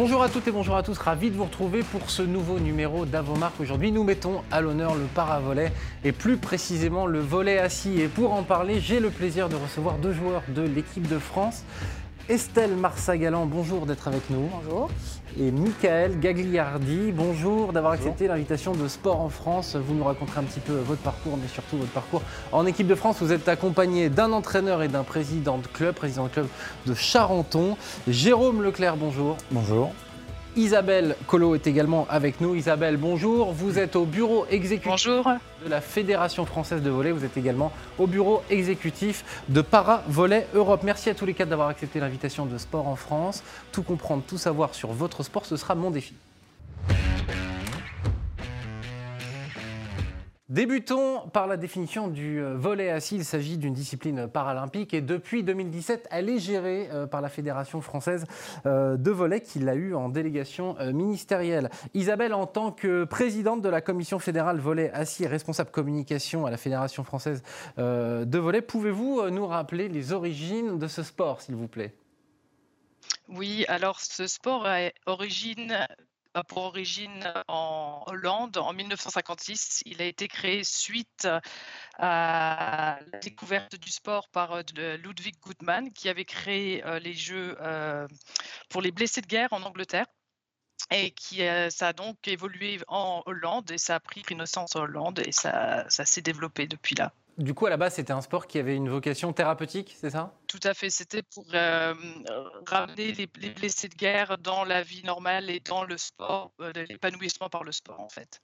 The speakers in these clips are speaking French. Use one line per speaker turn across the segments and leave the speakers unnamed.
Bonjour à toutes et bonjour à tous, ravi de vous retrouver pour ce nouveau numéro d'Avomarque. Aujourd'hui, nous mettons à l'honneur le paravolet et plus précisément le volet assis. Et pour en parler, j'ai le plaisir de recevoir deux joueurs de l'équipe de France. Estelle Marsagalan, bonjour d'être avec nous.
Bonjour.
Et Michael Gagliardi, bonjour d'avoir accepté l'invitation de Sport en France. Vous nous raconterez un petit peu votre parcours, mais surtout votre parcours en équipe de France. Vous êtes accompagné d'un entraîneur et d'un président de club, président de club de Charenton. Jérôme Leclerc, bonjour.
Bonjour.
Isabelle Collot est également avec nous. Isabelle, bonjour. Vous êtes au bureau exécutif de la Fédération française de volley. Vous êtes également au bureau exécutif de Para Volley Europe. Merci à tous les quatre d'avoir accepté l'invitation de Sport en France. Tout comprendre, tout savoir sur votre sport, ce sera mon défi. Débutons par la définition du euh, volet assis. Il s'agit d'une discipline paralympique et depuis 2017, elle est gérée euh, par la Fédération française euh, de volet qui l'a eu en délégation ministérielle. Isabelle, en tant que présidente de la commission fédérale volet assis et responsable communication à la Fédération française de volet, pouvez-vous nous rappeler les origines de ce sport, s'il vous plaît?
Oui, alors ce sport a origine pour origine en Hollande en 1956. Il a été créé suite à la découverte du sport par euh, Ludwig Gutmann, qui avait créé euh, les Jeux euh, pour les blessés de guerre en Angleterre et qui ça a donc évolué en Hollande et ça a pris naissance en Hollande et ça, ça s'est développé depuis là.
Du coup, à la base, c'était un sport qui avait une vocation thérapeutique, c'est ça?
Tout à fait. C'était pour euh, ramener les, blessés de guerre dans la vie normale et dans le sport, euh, l'épanouissement par le sport, en fait.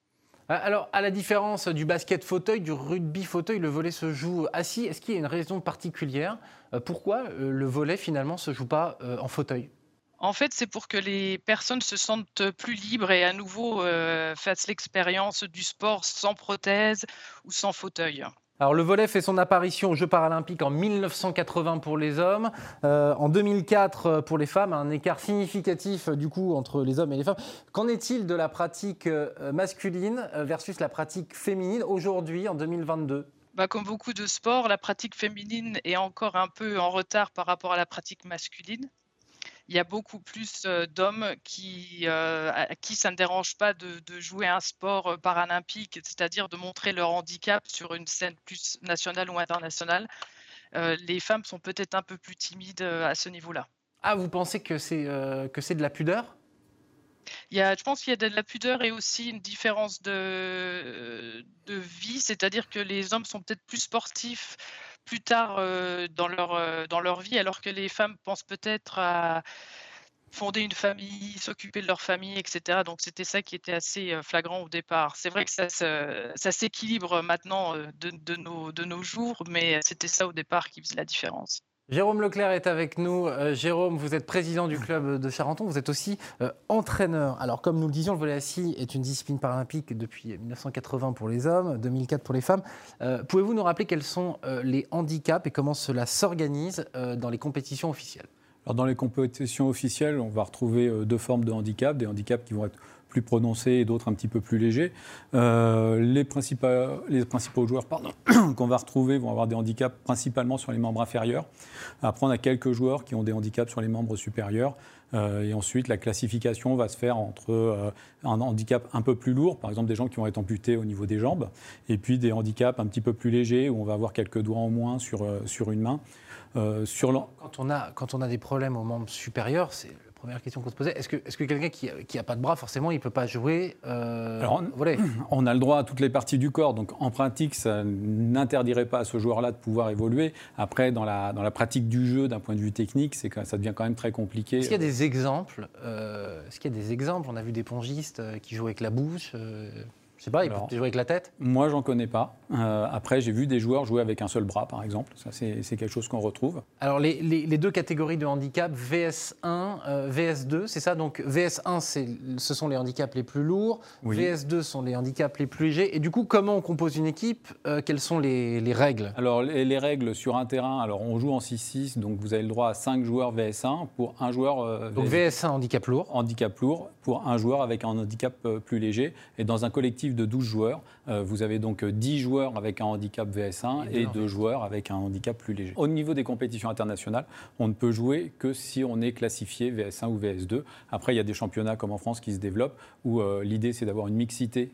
Ah, alors, à la différence du basket fauteuil, du rugby fauteuil, le volet se joue assis. Est-ce qu'il y a une raison particulière euh, Pourquoi le volet finalement se joue pas en fauteuil?
En fait, c'est pour que les personnes se sentent plus libres et à nouveau fassent l'expérience du sport sans prothèse ou sans fauteuil.
Alors le volet fait son apparition aux Jeux paralympiques en 1980 pour les hommes, euh, en 2004 euh, pour les femmes, un écart significatif euh, du coup entre les hommes et les femmes. Qu'en est-il de la pratique masculine versus la pratique féminine aujourd'hui en 2022
bah, comme beaucoup de sports, la pratique féminine est encore un peu en retard par rapport à la pratique masculine il y a beaucoup plus d'hommes qui, à qui ça ne dérange pas de, jouer un sport paralympique, c'est-à-dire de montrer leur handicap sur une scène plus nationale ou internationale. les femmes sont peut-être un peu plus timides à ce niveau-là.
Ah, vous pensez que c'est que c'est de la pudeur?
Il y a, je pense qu'il y a de la pudeur et aussi une différence de, de vie, c'est-à-dire que les hommes sont peut-être plus sportifs, plus tard euh, dans, leur, euh, dans leur vie, alors que les femmes pensent peut-être à fonder une famille, s'occuper de leur famille, etc. Donc c'était ça qui était assez euh, flagrant au départ. C'est vrai que ça, s'équilibre maintenant de, de, nos, de nos jours, mais c'était ça au départ qui faisait la différence.
Jérôme Leclerc est avec nous. Euh, Jérôme, vous êtes président du club de Charenton, vous êtes aussi euh, entraîneur. Alors, comme nous le disions, le volley assis est une discipline paralympique depuis 1980 pour les hommes, 2004 pour les femmes. Euh, pouvez-vous nous rappeler quels sont les handicaps et comment cela s'organise dans les compétitions officielles?
Alors, dans les compétitions officielles, on va retrouver deux formes de handicap, des handicaps qui vont être plus prononcés et d'autres un petit peu plus légers. Euh, les, principaux, les principaux joueurs qu'on va retrouver vont avoir des handicaps principalement sur les membres inférieurs. Après, on a quelques joueurs qui ont des handicaps sur les membres supérieurs. Euh, et ensuite, la classification va se faire entre euh, un handicap un peu plus lourd, par exemple des gens qui vont être amputés au niveau des jambes, et puis des handicaps un petit peu plus légers où on va avoir quelques doigts en moins sur, une main.
sur quand, on a, quand on a des problèmes aux membres supérieurs, c'est première question qu'on se posait. Est-ce que, est que quelqu'un qui n'a pas de bras, forcément, il ne peut pas jouer
euh, Alors, on, a le droit à toutes les parties du corps. Donc, en pratique, ça n'interdirait pas à ce joueur-là de pouvoir évoluer. Après, dans la, dans la pratique du jeu, d'un point de vue technique, c'est que ça devient quand même très compliqué.
Est-ce qu'il y a des exemples euh, Est-ce qu'il y a des exemples? On a vu des pongistes euh, qui jouent avec la bouche. Euh, je sais pas, il peut jouer avec la tête
Moi, j'en connais pas. Euh, après, j'ai vu des joueurs jouer avec un seul bras, par exemple. Ça, c'est quelque chose qu'on retrouve.
Alors, les, les, deux catégories de handicap, VS1, euh, VS2, c'est ça? Donc, VS1, ce sont les handicaps les plus lourds. VS2 sont les handicaps les plus légers. Et du coup, comment on compose une équipe? Euh, Quelles sont les, les règles?
Alors, les, règles sur un terrain, alors on joue en 6-6, donc vous avez le droit à 5 joueurs VS1 pour un joueur.
donc, VS1, handicap lourd.
Handicap lourd pour un joueur avec un handicap plus léger. Et dans un collectif de 12 joueurs. vous avez donc 10 joueurs avec un handicap VS1 et, 2 joueurs avec un handicap plus léger. Au niveau des compétitions internationales, on ne peut jouer que si on est classifié VS1 ou VS2. Après, il y a des championnats comme en France qui se développent où l'idée c'est d'avoir une mixité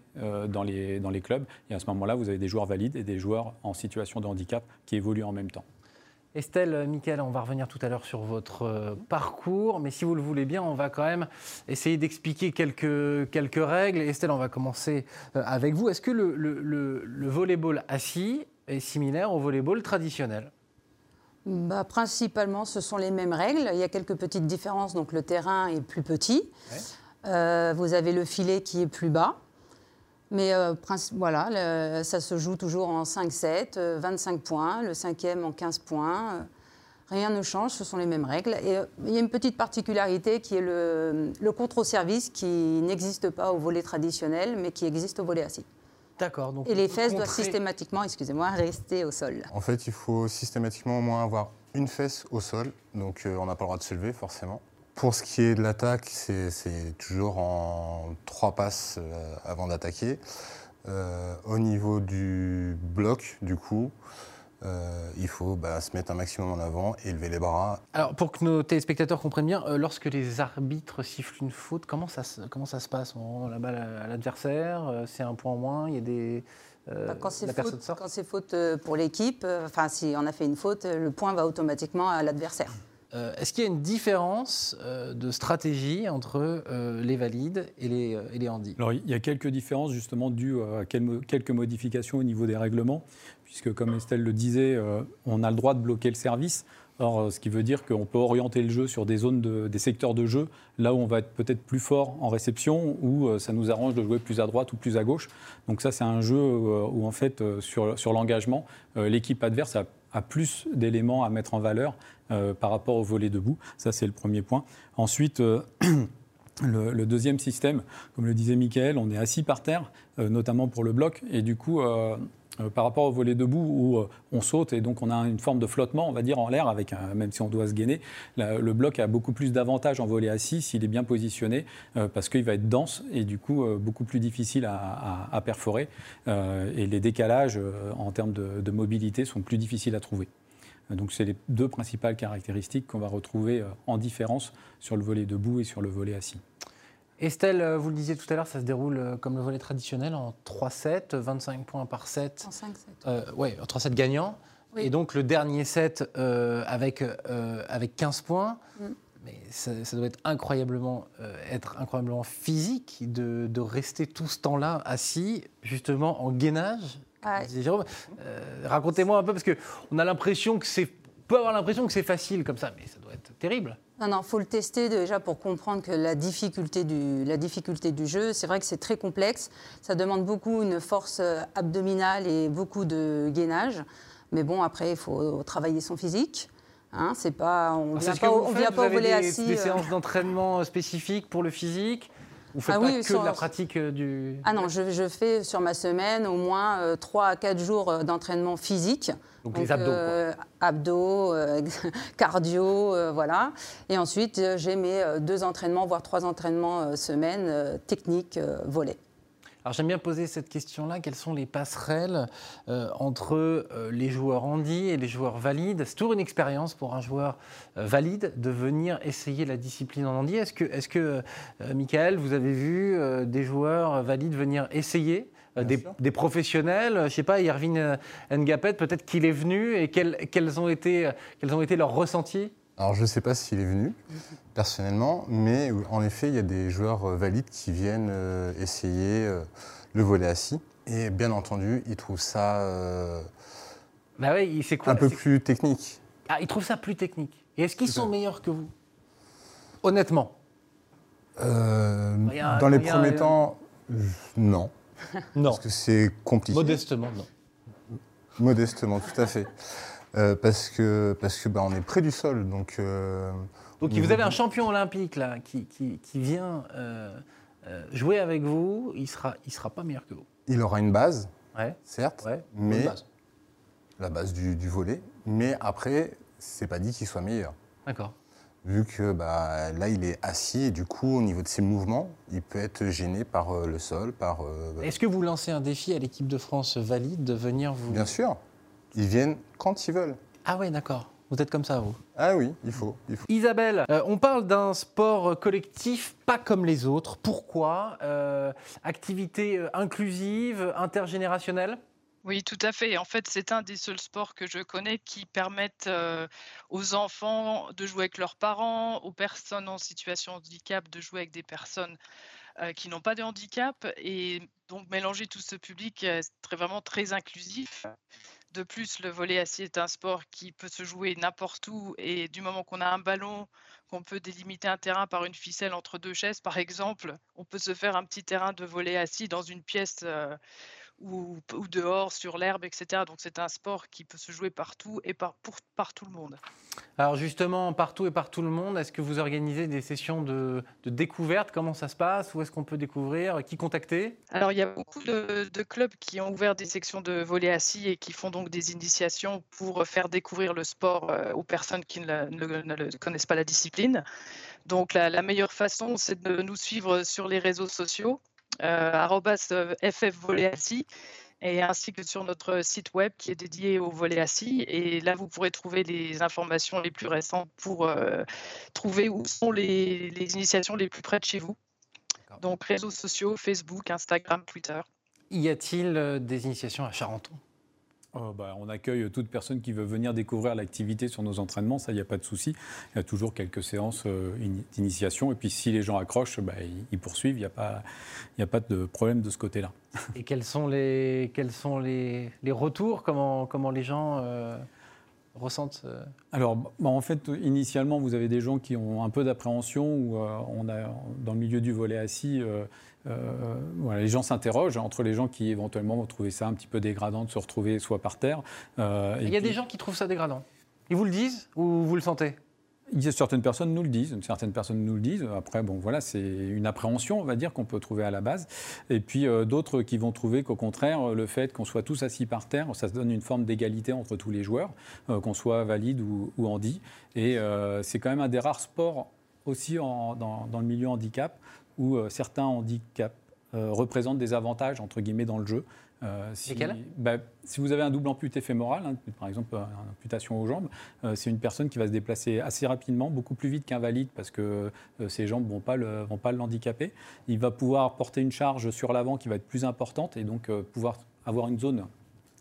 dans, les, dans les clubs. Et à ce moment-là, vous avez des joueurs valides et des joueurs en situation de handicap qui évoluent en même temps.
Estelle, Michael, on va revenir tout à l'heure sur votre euh, parcours, mais si vous le voulez bien, on va quand même essayer d'expliquer quelques, quelques règles. Estelle, on va commencer euh, avec vous. Est-ce que le, le, volleyball assis est similaire au volleyball traditionnel?
Bah, Principalement, ce sont les mêmes règles. Il y a quelques petites différences, donc le terrain est plus petit. Euh, vous avez le filet qui est plus bas. Mais euh, voilà, ça se joue toujours en 5-7, 25 euh, points, le cinquième en 15 points. Euh, rien ne change, ce sont les mêmes règles. Et il y a une petite particularité qui est le, le contre-service qui n'existe pas au volet traditionnel, mais qui existe au volet assis.
D'accord.
Et les fesses doivent systématiquement, excusez-moi, rester au sol.
En fait, il faut systématiquement au moins avoir une fesse au sol, donc on n'a pas le droit de se lever forcément. Pour ce qui est de l'attaque, c'est toujours en trois passes euh, avant d'attaquer. Euh, au niveau du bloc, du coup, euh, il faut bah, se mettre un maximum en avant et lever les bras.
Alors, pour que nos téléspectateurs comprennent bien, lorsque les arbitres sifflent une faute, comment ça, comment ça se passe? On rend la balle à l'adversaire C'est un point en moins Il y a des.
Bah, quand c'est faute, faute, pour l'équipe, enfin si on a fait une faute, le point va automatiquement à l'adversaire.
Euh, est-ce qu'il y a une différence euh, de stratégie entre euh, les valides et les, et handis
Alors, il y a quelques différences justement dues à quelques modifications au niveau des règlements, puisque comme Estelle le disait, on a le droit de bloquer le service. Or, ce qui veut dire qu'on peut orienter le jeu sur des zones, des secteurs de jeu, là où on va être peut-être plus fort en réception, ou ça nous arrange de jouer plus à droite ou plus à gauche. Donc ça, c'est un jeu où en fait, sur, sur l'engagement, l'équipe adverse a a plus d'éléments à mettre en valeur euh, par rapport au volet debout. Ça, c'est le premier point. Ensuite, euh, le, deuxième système, comme le disait Michael, on est assis par terre, euh, notamment pour le bloc, et du coup, par rapport au volet debout où on saute et donc on a une forme de flottement, on va dire, en l'air, avec même si on doit se gainer, le bloc a beaucoup plus d'avantages en volet assis s'il est bien positionné, parce qu'il va être dense et du coup beaucoup plus difficile à, perforer, et les décalages en termes de mobilité sont plus difficiles à trouver. Donc c'est les deux principales caractéristiques qu'on va retrouver euh, en différence sur le volet debout et sur le volet assis.
Estelle, euh, vous le disiez tout à l'heure, ça se déroule euh, comme le volet traditionnel en 3-7, 25 points par set.
En 5-7.
Euh, oui, en 3-7 gagnants. Et donc le dernier set avec, avec 15 points. Mm. Mais ça, doit être incroyablement, être incroyablement physique de, de rester tout ce temps-là assis, justement en gainage Jérôme, racontez-moi un peu, parce qu'on a l'impression que c'est peut avoir l'impression que c'est facile comme ça, mais ça doit être terrible.
Non, non, faut le tester déjà pour comprendre que la difficulté du, la difficulté du jeu, c'est vrai que c'est très complexe. Ça demande beaucoup une force euh, abdominale et beaucoup de gainage. Mais bon, après, il faut travailler son physique. Hein, c'est pas, on ne vient pas,
on
vient pas
au volet
assis.
Des euh. séances d'entraînement spécifiques pour le physique vous faites ah pas que de la pratique euh, du...
Ah non, je, fais sur ma semaine au moins euh, 3 à 4 jours euh, d'entraînement physique.
Donc, les abdos euh,
Abdos, cardio, voilà. Et ensuite, j'ai mes deux entraînements, voire trois entraînements semaine, technique, volet.
Alors j'aime bien poser cette question-là. Quelles sont les passerelles euh, entre euh, les joueurs handi et les joueurs valides? C'est toujours une expérience pour un joueur euh, valide de venir essayer la discipline en handi. Est-ce que, est que Michael, vous avez vu des joueurs valides venir essayer des, professionnels, je ne sais pas, Irvine Ngapet, peut-être qu'il est venu et quels, quels, ont été, quels ont été leurs ressentis?
Alors je ne sais pas s'il est venu personnellement, mais en effet, il y a des joueurs euh, valides qui viennent euh, essayer euh, le volet assis. Et bien entendu, ils trouvent ça
bah quoi,
un peu plus technique.
Ah, ils trouvent ça plus technique. Et est-ce qu'ils sont meilleurs que vous? Honnêtement
Dans les premiers temps, non.
non.
Parce que c'est compliqué.
Modestement, non.
Modestement, tout à fait. Euh, parce que parce que bah, on est près du sol, donc. Euh,
donc vous avez un champion olympique là qui, qui, qui vient euh, jouer avec vous, il sera il sera pas meilleur que vous.
Il aura une base,
ouais.
certes,
ouais.
mais base. la base du, du volet, mais après c'est pas dit qu'il soit meilleur.
D'accord.
vu que bah, là, il est assis et du coup, au niveau de ses mouvements, il peut être gêné par euh, le sol, par... euh,
Est-ce que vous lancez un défi à l'équipe de France valide de venir vous...
Bien sûr, ils viennent quand ils veulent.
Ah ouais, d'accord. Vous êtes comme ça, vous
Ah oui, il faut. Il faut.
Isabelle, euh, on parle d'un sport collectif pas comme les autres. Pourquoi Euh, Activité euh, inclusive, intergénérationnelle?
Oui, tout à fait. En fait, c'est un des seuls sports que je connais qui permettent euh, aux enfants de jouer avec leurs parents, aux personnes en situation de handicap de jouer avec des personnes euh, qui n'ont pas de handicap. Et donc, mélanger tout ce public, euh, c'est très- vraiment très inclusif. De plus, le volley assis est un sport qui peut se jouer n'importe où. Et du moment qu'on a un ballon, qu'on peut délimiter un terrain par une ficelle entre deux chaises, par exemple, on peut se faire un petit terrain de volley assis dans une pièce. euh, ou, ou dehors sur l'herbe, etc. Donc c'est un sport qui peut se jouer partout et par, pour, par tout le monde.
Alors justement, partout et par tout le monde, est-ce que vous organisez des sessions de, de découverte? Comment ça se passe? Où est-ce qu'on peut découvrir? Qui contacter?
Alors il y a beaucoup de, de clubs qui ont ouvert des sections de volley assis et qui font donc des initiations pour faire découvrir le sport euh, aux personnes qui ne, la- ne- ne le- connaissent pas la discipline. Donc la, la meilleure façon, c'est de nous suivre sur les réseaux sociaux, euh, euh, FF volley assis, et ainsi que sur notre site web qui est dédié au volet assis. Et là, vous pourrez trouver les informations les plus récentes pour euh, trouver où sont les, les initiations les plus près de chez vous. Donc réseaux sociaux, Facebook, Instagram, Twitter.
Y a-t-il des initiations à Charenton?
Oh, bah, on accueille toute personne qui veut venir découvrir l'activité sur nos entraînements, ça, il n'y a pas de souci. Il y a toujours quelques séances euh, ini- d'initiation. Et puis, si les gens accrochent, bah, ils, poursuivent. Il n'y a, pas- a pas de problème de ce côté-là.
Et quels sont les, quels sont les, les retours? Comment, comment les gens euh, ressentent euh,
Alors, bah, en fait, initialement, vous avez des gens qui ont un peu d'appréhension, où euh, on a, dans le milieu du volet assis, euh, euh, voilà, les gens s'interrogent entre les gens qui éventuellement vont trouver ça un petit peu dégradant de se retrouver soit par terre. et
Il y a des gens qui trouvent ça dégradant. Ils vous le disent ou vous le sentez?
Certaines personnes nous le disent, certaines personnes nous le disent. Après, bon, voilà, c'est une appréhension, on va dire, qu'on peut trouver à la base. Et puis euh, d'autres qui vont trouver qu'au contraire, le fait qu'on soit tous assis par terre, ça se donne une forme d'égalité entre tous les joueurs, euh, qu'on soit valide ou, ou. Et euh, c'est quand même un des rares sports aussi dans, dans le milieu handicap où certains handicaps représentent des avantages entre guillemets dans le jeu. Euh, si, bah, si vous avez un double amputé fémoral, hein, par exemple euh, une amputation aux jambes, euh, c'est une personne qui va se déplacer assez rapidement, beaucoup plus vite qu'un valide parce que euh, ses jambes ne vont pas le, vont pas le handicaper. Il va pouvoir porter une charge sur l'avant qui va être plus importante et donc pouvoir avoir une zone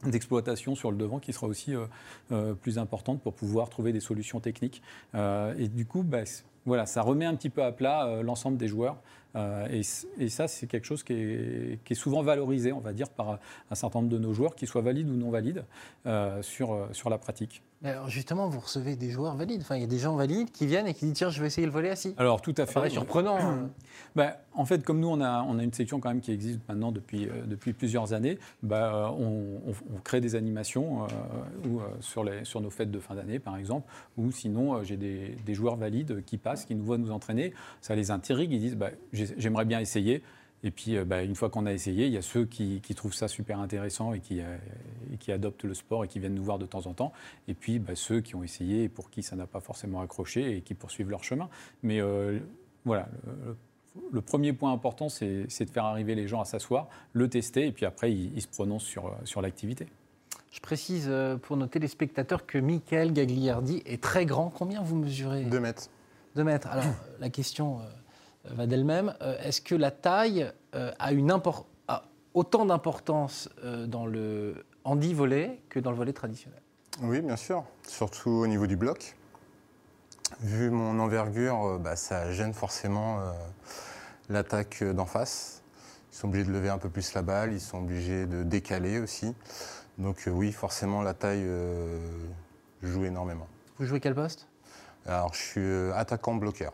d'exploitation sur le devant qui sera aussi euh, euh, plus importante pour pouvoir trouver des solutions techniques. Euh, et du coup, bah, voilà, ça remet un petit peu à plat euh, l'ensemble des joueurs. Euh, et, ça, c'est quelque chose qui est, souvent valorisé, on va dire, par un certain nombre de nos joueurs, qu'ils soient valides ou non valides, euh, euh, sur la pratique.
Mais Alors justement, vous recevez des joueurs valides. Enfin, il y a des gens valides qui viennent et qui disent tiens, je vais essayer le volet assis.
Alors, tout à fait.
surprenant. hein.
Bah, en fait, comme nous, on a, on a une section quand même qui existe maintenant depuis, euh, depuis plusieurs années, bah, euh, on, on- on crée des animations euh, ou, euh, sur, les, sur nos fêtes de fin d'année, par exemple, ou sinon, j'ai des, des joueurs valides qui passent, qui nous voient nous entraîner, ça les intrigue, ils disent bah, j'ai- j'aimerais bien essayer. Et puis, euh, bah, une fois qu'on a essayé, il y a ceux qui, qui trouvent ça super intéressant et qui, euh, et qui adoptent le sport et qui viennent nous voir de temps en temps. Et puis, bah, ceux qui ont essayé et pour qui ça n'a pas forcément accroché et qui poursuivent leur chemin. Mais euh, voilà, le- le premier point important, c'est de faire arriver les gens à s'asseoir, le tester, et puis après, ils, ils se prononcent sur, sur l'activité.
Je précise pour nos téléspectateurs que Michael Gagliardi est très grand. Combien vous mesurez?
2 mètres.
2 mètres. Alors, la question euh, va d'elle-même. Euh, Est-ce que la taille euh, a, une impor- a autant d'importance euh, dans le handi-volet que dans le volet traditionnel?
Oui, bien sûr, surtout au niveau du bloc. Vu mon envergure, euh, bah, ça gêne forcément euh, l'attaque d'en face. Ils sont obligés de lever un peu plus la balle, ils sont obligés de décaler aussi. Donc euh, oui, forcément, la taille euh, joue énormément.
Vous jouez quel poste?
Alors, je suis euh, attaquant bloqueur.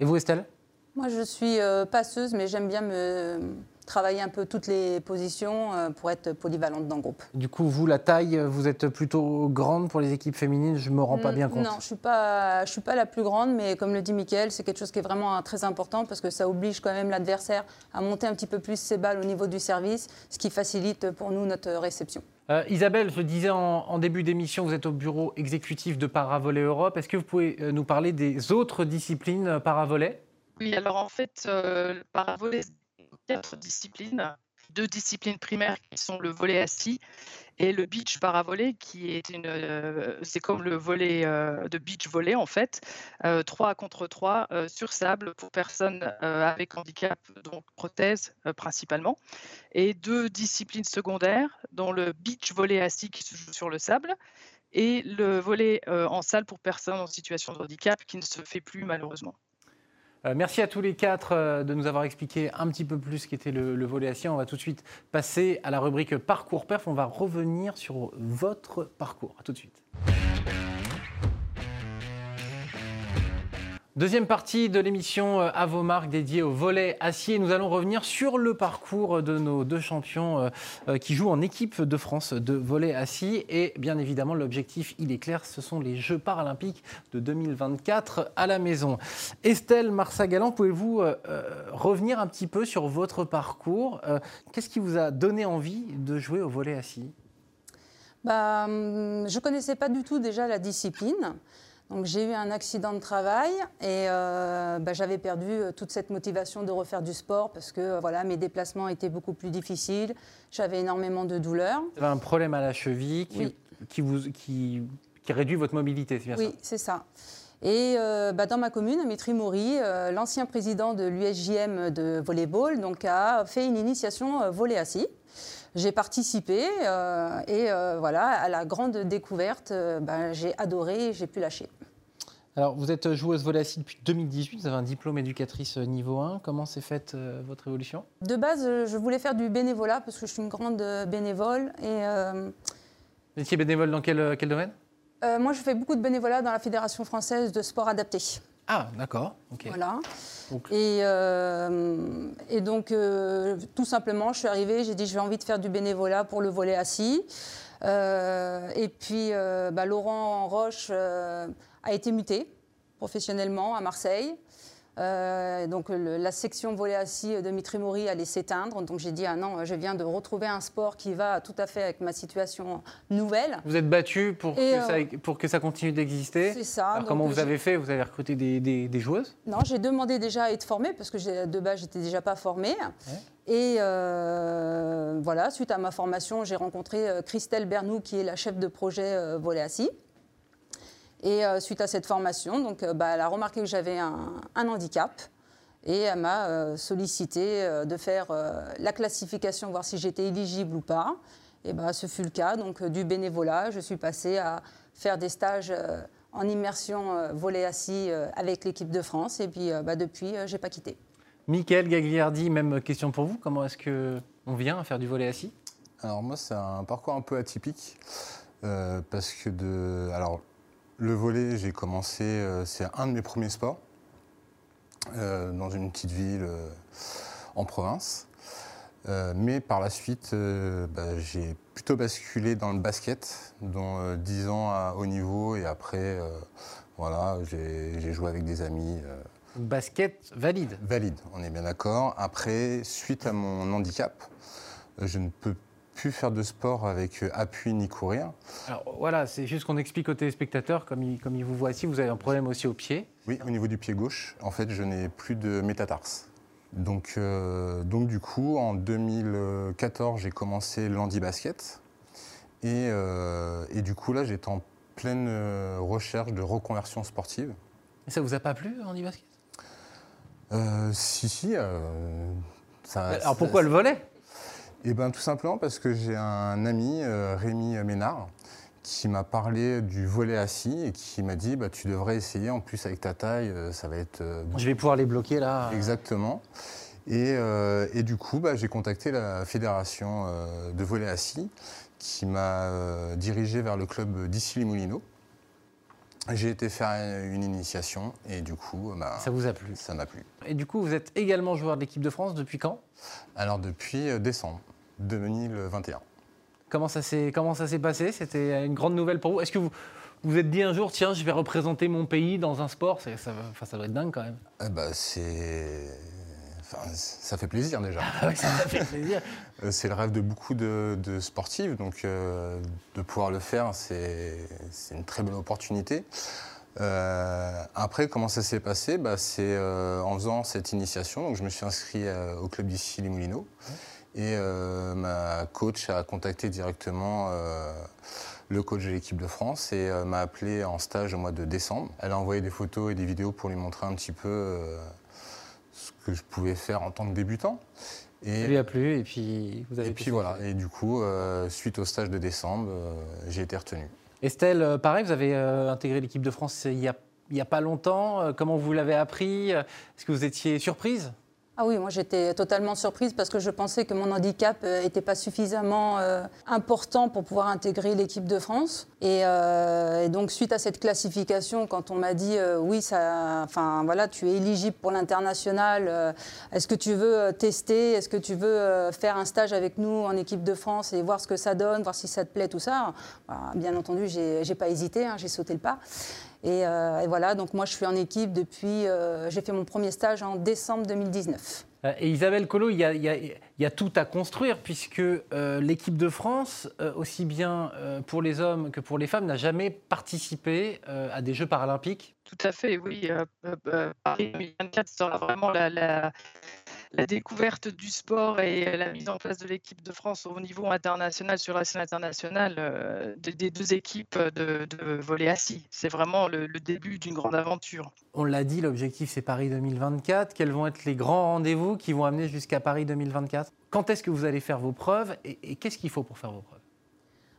Et vous, Estelle?
Moi, je suis euh, passeuse, mais j'aime bien me travailler un peu toutes les positions euh, pour être polyvalente dans le groupe.
Du coup, vous, la taille, euh, vous êtes plutôt grande pour les équipes féminines, je me rends pas bien compte.
Non, je ne suis, pas- je suis pas la plus grande, mais comme le dit Mickaël, c'est quelque chose qui est vraiment euh, très important parce que ça oblige quand même l'adversaire à monter un petit peu plus ses balles au niveau du service, ce qui facilite pour nous notre réception.
Euh, Isabelle, je disais en, en début d'émission, vous êtes au bureau exécutif de Paravolet Europe. Est-ce que vous pouvez nous parler des autres disciplines paravolet
Oui, alors en fait, euh, le paravolet, c'est quatre disciplines. Deux disciplines primaires qui sont le volet assis et le beach paravolet, qui est une, euh, c'est comme le volet euh, de beach volley en fait, euh, 3 contre 3 euh, sur sable pour personnes avec handicap, donc prothèse principalement, et deux disciplines secondaires, dont le beach volley assis qui se joue sur le sable et le volet en salle pour personnes en situation de handicap qui ne se fait plus malheureusement.
Euh, Merci à tous les quatre euh, de nous avoir expliqué un petit peu plus ce qu'était le, le volet assis. On va tout de suite passer à la rubrique Parcours Perf. On va revenir sur votre parcours. À tout de suite. Deuxième partie de l'émission euh, À vos marques dédiée au volet acier. Nous allons revenir sur le parcours de nos deux champions euh, euh, qui jouent en équipe de France de volet assis. Et bien évidemment, l'objectif, il est clair, ce sont les Jeux paralympiques de 2024 à la maison. Estelle Marsagalan, pouvez-vous revenir un petit peu sur votre parcours Qu'est-ce qui vous a donné envie de jouer au volet assis
Bah, hum, je ne connaissais pas du tout déjà la discipline. Donc j'ai eu un accident de travail et euh, bah, j'avais perdu euh, toute cette motivation de refaire du sport parce que euh, voilà, mes déplacements étaient beaucoup plus difficiles. J'avais énormément de douleurs.
Vous avez un problème à la cheville qui,
Oui.
qui vous, qui, qui réduit votre mobilité, c'est bien
Oui, c'est ça. Et euh, bah, dans ma commune, Mitri Maury, euh, l'ancien président de l'USJM de volleyball, donc, a fait une initiation euh, volley assis. J'ai participé et voilà, à la grande découverte, bah, j'ai adoré et j'ai pu lâcher.
Alors, vous êtes joueuse assis depuis 2018, vous avez un diplôme éducatrice euh, niveau 1. Comment s'est faite euh, votre évolution?
De base, euh, je voulais faire du bénévolat parce que je suis une grande bénévole. Et euh,
Vous étiez bénévole dans quel, quel domaine?
Euh, moi, je fais beaucoup de bénévolat dans la Fédération française de sport adapté.
Ah, d'accord. ok.
Voilà.
Donc-
Et, et donc, tout simplement, je suis arrivée, j'ai dit j'ai envie de faire du bénévolat pour le volet assis. Et puis, bah, Laurent Roche a été muté professionnellement à Marseille. Euh, donc, le- la section volet assis de Mitrimori allait s'éteindre. Donc, j'ai dit ah non, je viens de retrouver un sport qui va tout à fait avec ma situation nouvelle.
Vous êtes battu pour,
euh,
pour que ça continue d'exister
C'est ça.
Alors, comment vous
j'ai-
avez fait? Vous avez recruté des, des- des joueuses?
Non, j'ai demandé déjà à être formée parce que de base, j'étais déjà pas formée. Et euh, voilà, suite à ma formation, j'ai rencontré euh, Christelle Bernou, qui est la chef de projet euh, volet assis. Et euh, suite à cette formation, donc, euh, bah, elle a remarqué que j'avais un, un handicap. Et elle m'a euh, sollicité euh, de faire euh, la classification, voir si j'étais éligible ou pas. Et bah, ce fut le cas. Donc, euh, du bénévolat, je suis passée à faire des stages euh, en immersion euh, volet assis euh, avec l'équipe de France. Et puis, euh, bah, depuis, euh, j'ai pas quitté.
Michael Gagliardi, même question pour vous. Comment est-ce qu'on vient à faire du volet assis?
Alors moi, c'est un parcours un peu atypique euh, parce que de, alors le volet, j'ai commencé, euh, c'est un de mes premiers sports euh, dans une petite ville euh, en province. Mais par la suite, bah, j'ai plutôt basculé dans le basket, dont euh, 10 ans à haut niveau et après, voilà, j'ai joué avec des amis.
Basket valide.
Valide, on est bien d'accord. Après, suite à mon handicap, je ne peux plus faire de sport avec euh, appui ni courir.
Alors voilà, c'est juste qu'on explique aux téléspectateurs, comme ils, comme ils vous voient ici, vous avez un problème aussi au pied.
Oui, au niveau du pied gauche, en fait, je n'ai plus de métatarse. Donc, euh, donc du coup, en 2014, j'ai commencé l'handi-basket. Et, euh, et du coup, là, j'étais en pleine recherche de reconversion sportive.
Et ça vous a pas plu, Andy Basket?
Euh, si, si. ça-
Alors pourquoi le volet?
Eh bien, tout simplement parce que j'ai un ami, euh, Rémi Ménard, qui m'a parlé du volet assis et qui m'a dit bah, Tu devrais essayer, en plus avec ta taille, euh, ça va être. euh,
Je vais pouvoir les bloquer là.
Exactement. Et, euh, et du coup, bah, j'ai contacté la fédération euh, de volet assis qui m'a euh, dirigé vers le club d'Issy-les-Moulineaux. J'ai été faire une initiation et du coup, bah,
Ça vous a plu.
ça m'a plu.
Et du coup, vous êtes également joueur de l'équipe de France depuis quand?
Alors depuis décembre 2021.
Comment ça s'est comment ça s'est passé? C'était une grande nouvelle pour vous? Est-ce que vous vous êtes dit un jour, tiens, je vais représenter mon pays dans un sport? Ça, enfin, ça doit être dingue quand même.
Eh ben, c'est. ça fait plaisir déjà.
Ah ça fait plaisir.
c'est le rêve de beaucoup de, sportifs, donc de pouvoir le faire, c'est une très bonne opportunité. après, comment ça s'est passé? Bah, C'est en faisant cette initiation. Donc, je me suis inscrit au club d'ici les Moulineaux. Et ma coach a contacté directement le coach de l'équipe de France et euh, m'a appelé en stage au mois de décembre. Elle a envoyé des photos et des vidéos pour lui montrer un petit peu euh, ce que je pouvais faire en tant que débutant.
Et, ça lui a plu et puis vous avez
Et puis voilà, et du coup, euh, suite au stage de décembre, j'ai été retenu.
Estelle, pareil, vous avez intégré l'équipe de France il n'y a, a, pas longtemps. Comment vous l'avez appris? Est-ce que vous étiez surprise?
Ah oui, moi j'étais totalement surprise parce que je pensais que mon handicap n'était euh, pas suffisamment euh, important pour pouvoir intégrer l'équipe de France. Euh, et, donc suite à cette classification, quand on m'a dit oui, ça, enfin voilà, tu es éligible pour l'international, est-ce que tu veux tester, est-ce que tu veux faire un stage avec nous en équipe de France et voir ce que ça donne, voir si ça te plaît, tout ça? Bah, bien entendu, j'ai pas hésité, hein, j'ai sauté le pas. Euh, et, voilà, donc moi je suis en équipe depuis, euh, j'ai fait mon premier stage en décembre 2019.
Euh, et Isabelle Collot, il y, a, tout à construire puisque l'équipe de France, aussi bien pour les hommes que pour les femmes, n'a jamais participé à des Jeux paralympiques.
Tout à fait, oui. Paris 2024 sera vraiment la la découverte du sport et la mise en place de l'équipe de France au niveau international, sur la scène internationale, euh, des, deux équipes de, volley assis. C'est vraiment le, début d'une grande aventure.
On l'a dit, l'objectif c'est Paris 2024. Quels vont être les grands rendez-vous qui vont amener jusqu'à Paris 2024 Quand est-ce que vous allez faire vos preuves et qu'est-ce qu'il faut pour faire vos preuves?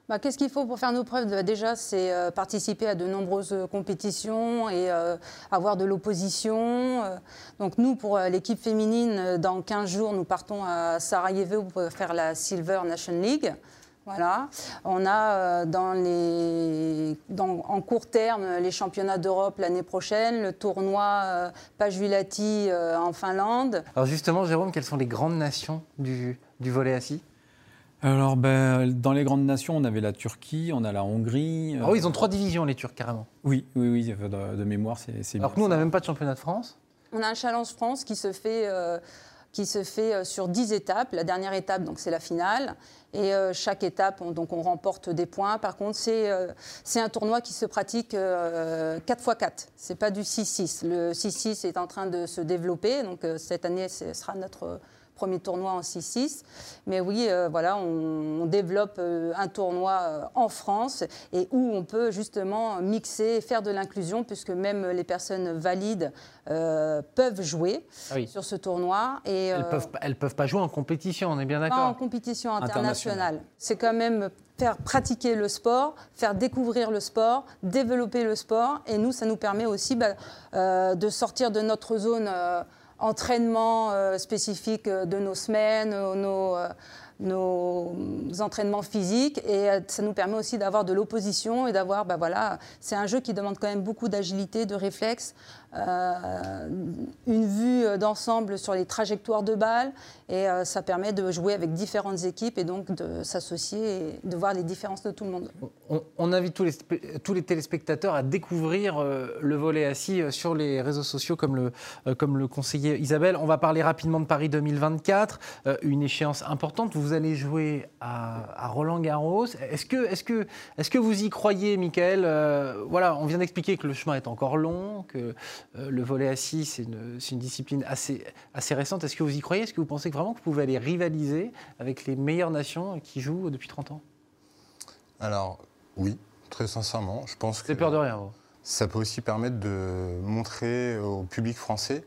Bah, qu'est-ce qu'il faut pour faire nos preuves? Bah, Déjà, c'est euh, participer à de nombreuses compétitions et euh, avoir de l'opposition. Euh. donc nous, pour l'équipe féminine, dans 15 jours, nous partons à Sarajevo pour faire la Silver Nation League. Voilà. On a dans les, en court terme les championnats d'Europe l'année prochaine, le tournoi Pajulati en Finlande.
Alors justement, Jérôme, quelles sont les grandes nations du, du volet assis?
Alors, ben, dans les grandes nations, on avait la Turquie, on a la Hongrie.
Ah oui, ils ont trois divisions, les Turcs, carrément.
Oui, oui, oui, de, mémoire, c'est
Alors que nous, on n'a même pas de championnat de France?
On a un Challenge France qui se fait, euh, qui se fait euh, sur dix étapes. La dernière étape, donc, c'est la finale. Et euh, chaque étape, on, donc, on remporte des points. Par contre, c'est c'est un tournoi qui se pratique 4 x 4. C'est pas du 6-6. Le 6-6 est en train de se développer. Donc, cette année, ce sera notre premier tournoi en 6-6. Mais oui, euh, voilà, on, développe euh, un tournoi euh, en France et où on peut justement mixer, faire de l'inclusion, puisque même les personnes valides peuvent jouer ah sur ce tournoi.
Et, elles ne peuvent, elles peuvent pas jouer en compétition, on est bien d'accord
Pas en compétition internationale. C'est quand même faire pratiquer le sport, faire découvrir le sport, développer le sport. Et nous, ça nous permet aussi bah, de sortir de notre zone entraînement euh, spécifique de nos semaines, nos, euh, nos entraînements physiques. Et euh, ça nous permet aussi d'avoir de l'opposition et d'avoir, bah voilà, c'est un jeu qui demande quand même beaucoup d'agilité, de réflexe, euh, une vue d'ensemble sur les trajectoires de balles et euh, ça permet de jouer avec différentes équipes et donc de s'associer et de voir les différences de tout le monde.
On, invite tous les, téléspectateurs à découvrir le volet assis sur les réseaux sociaux comme le, comme le conseiller Isabelle. On va parler rapidement de Paris 2024, une échéance importante. Vous allez jouer à, Roland Garros. Est-ce que, est que, est que vous y croyez, Michael? Voilà, on vient d'expliquer que le chemin est encore long, que euh, le volet assis, c'est une, discipline assez, assez récente. Est-ce que vous y croyez? Est-ce que vous pensez vraiment que vous pouvez aller rivaliser avec les meilleures nations qui jouent depuis 30 ans?
Alors, oui, très sincèrement. Je pense que.
peur de rien,
Ça peut aussi permettre de montrer au public français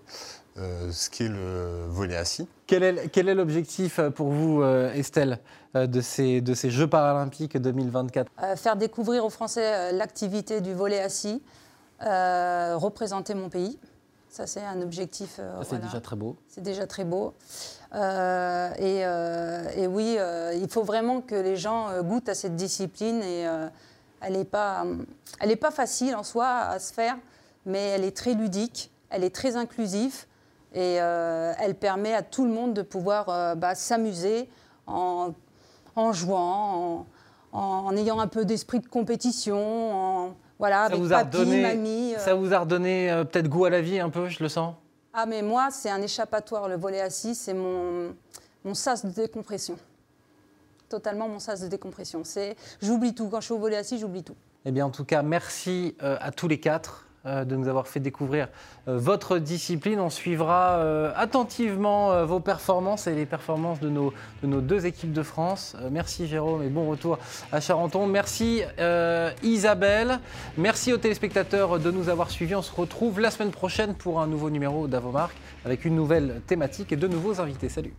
euh, ce qu'est le volet assis.
Quel est, quel est l'objectif euh, pour vous, Estelle, de ces, de ces Jeux paralympiques 2024
Faire découvrir aux Français l'activité du volet assis, euh, représenter mon pays. Ça, c'est un objectif.
Euh, c'est déjà très beau.
C'est déjà très beau. Euh, et, oui, il faut vraiment que les gens goûtent à cette discipline. Et elle n'est pas, elle pas facile en soi à se faire, mais elle est très ludique, elle est très inclusive. Et elle permet à tout le monde de pouvoir bah, s'amuser en, en, jouant, en, en, ayant un peu d'esprit de compétition,
voilà, ça avec vous a redonné, Ça euh. vous a redonné euh, peut-être goût à la vie un peu, je le sens?
Ah, mais moi, c'est un échappatoire. Le volet assis, c'est mon, mon sas de décompression. Totalement mon sas de décompression. C'est, j'oublie tout. Quand je suis au volet assis, j'oublie tout.
Eh bien, en tout cas, merci euh, à tous les quatre de nous avoir fait découvrir euh, votre discipline. On suivra euh, attentivement euh, vos performances et les performances de nos, de nos deux équipes de France. Euh, merci Jérôme et bon retour à Charenton. Merci euh, Isabelle. Merci aux téléspectateurs de nous avoir suivis. On se retrouve la semaine prochaine pour un nouveau numéro d'Avomark avec une nouvelle thématique et de nouveaux invités. Salut